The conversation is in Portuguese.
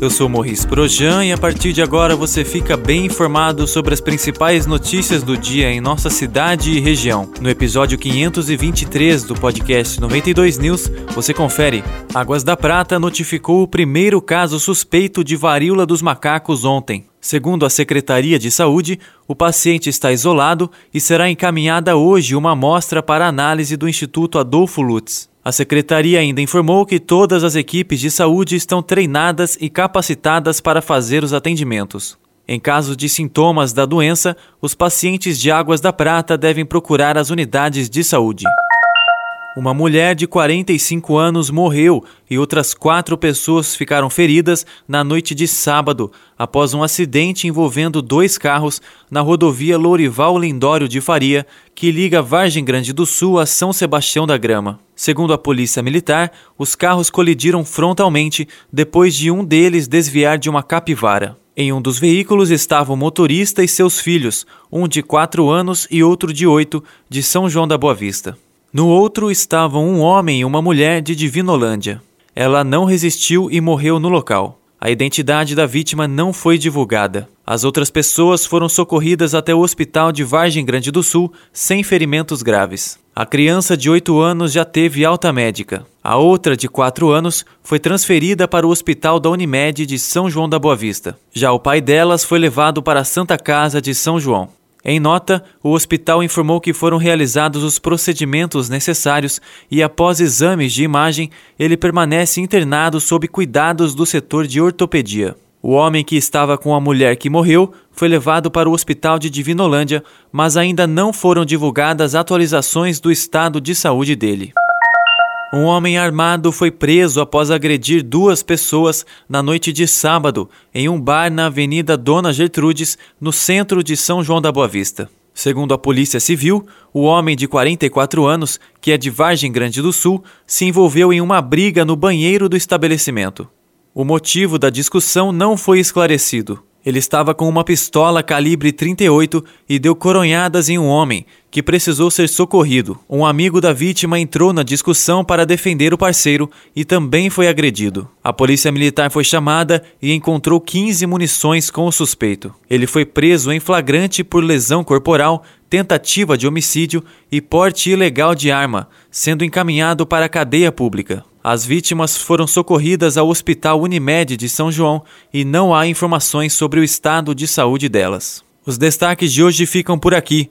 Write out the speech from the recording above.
eu sou Morris Projan e a partir de agora você fica bem informado sobre as principais notícias do dia em nossa cidade e região. No episódio 523 do podcast 92 News, você confere. Águas da Prata notificou o primeiro caso suspeito de varíola dos macacos ontem. Segundo a Secretaria de Saúde, o paciente está isolado e será encaminhada hoje uma amostra para análise do Instituto Adolfo Lutz. A secretaria ainda informou que todas as equipes de saúde estão treinadas e capacitadas para fazer os atendimentos. Em caso de sintomas da doença, os pacientes de Águas da Prata devem procurar as unidades de saúde. Uma mulher de 45 anos morreu e outras quatro pessoas ficaram feridas na noite de sábado, após um acidente envolvendo dois carros na rodovia Lourival Lindório de Faria, que liga Vargem Grande do Sul a São Sebastião da Grama. Segundo a Polícia Militar, os carros colidiram frontalmente depois de um deles desviar de uma capivara. Em um dos veículos estavam o motorista e seus filhos, um de 4 anos e outro de 8, de São João da Boa Vista. No outro estavam um homem e uma mulher de Divinolândia. Ela não resistiu e morreu no local. A identidade da vítima não foi divulgada. As outras pessoas foram socorridas até o hospital de Vargem Grande do Sul sem ferimentos graves. A criança de 8 anos já teve alta médica. A outra, de 4 anos, foi transferida para o hospital da Unimed de São João da Boa Vista. Já o pai delas foi levado para a Santa Casa de São João. Em nota, o hospital informou que foram realizados os procedimentos necessários e, após exames de imagem, ele permanece internado sob cuidados do setor de ortopedia. O homem que estava com a mulher que morreu foi levado para o hospital de Divinolândia, mas ainda não foram divulgadas atualizações do estado de saúde dele. Um homem armado foi preso após agredir duas pessoas na noite de sábado em um bar na Avenida Dona Gertrudes, no centro de São João da Boa Vista. Segundo a Polícia Civil, o homem de 44 anos, que é de Vargem Grande do Sul, se envolveu em uma briga no banheiro do estabelecimento. O motivo da discussão não foi esclarecido. Ele estava com uma pistola calibre 38 e deu coronhadas em um homem, que precisou ser socorrido. Um amigo da vítima entrou na discussão para defender o parceiro e também foi agredido. A polícia militar foi chamada e encontrou 15 munições com o suspeito. Ele foi preso em flagrante por lesão corporal, tentativa de homicídio e porte ilegal de arma, sendo encaminhado para a cadeia pública. As vítimas foram socorridas ao Hospital Unimed de São João e não há informações sobre o estado de saúde delas. Os destaques de hoje ficam por aqui.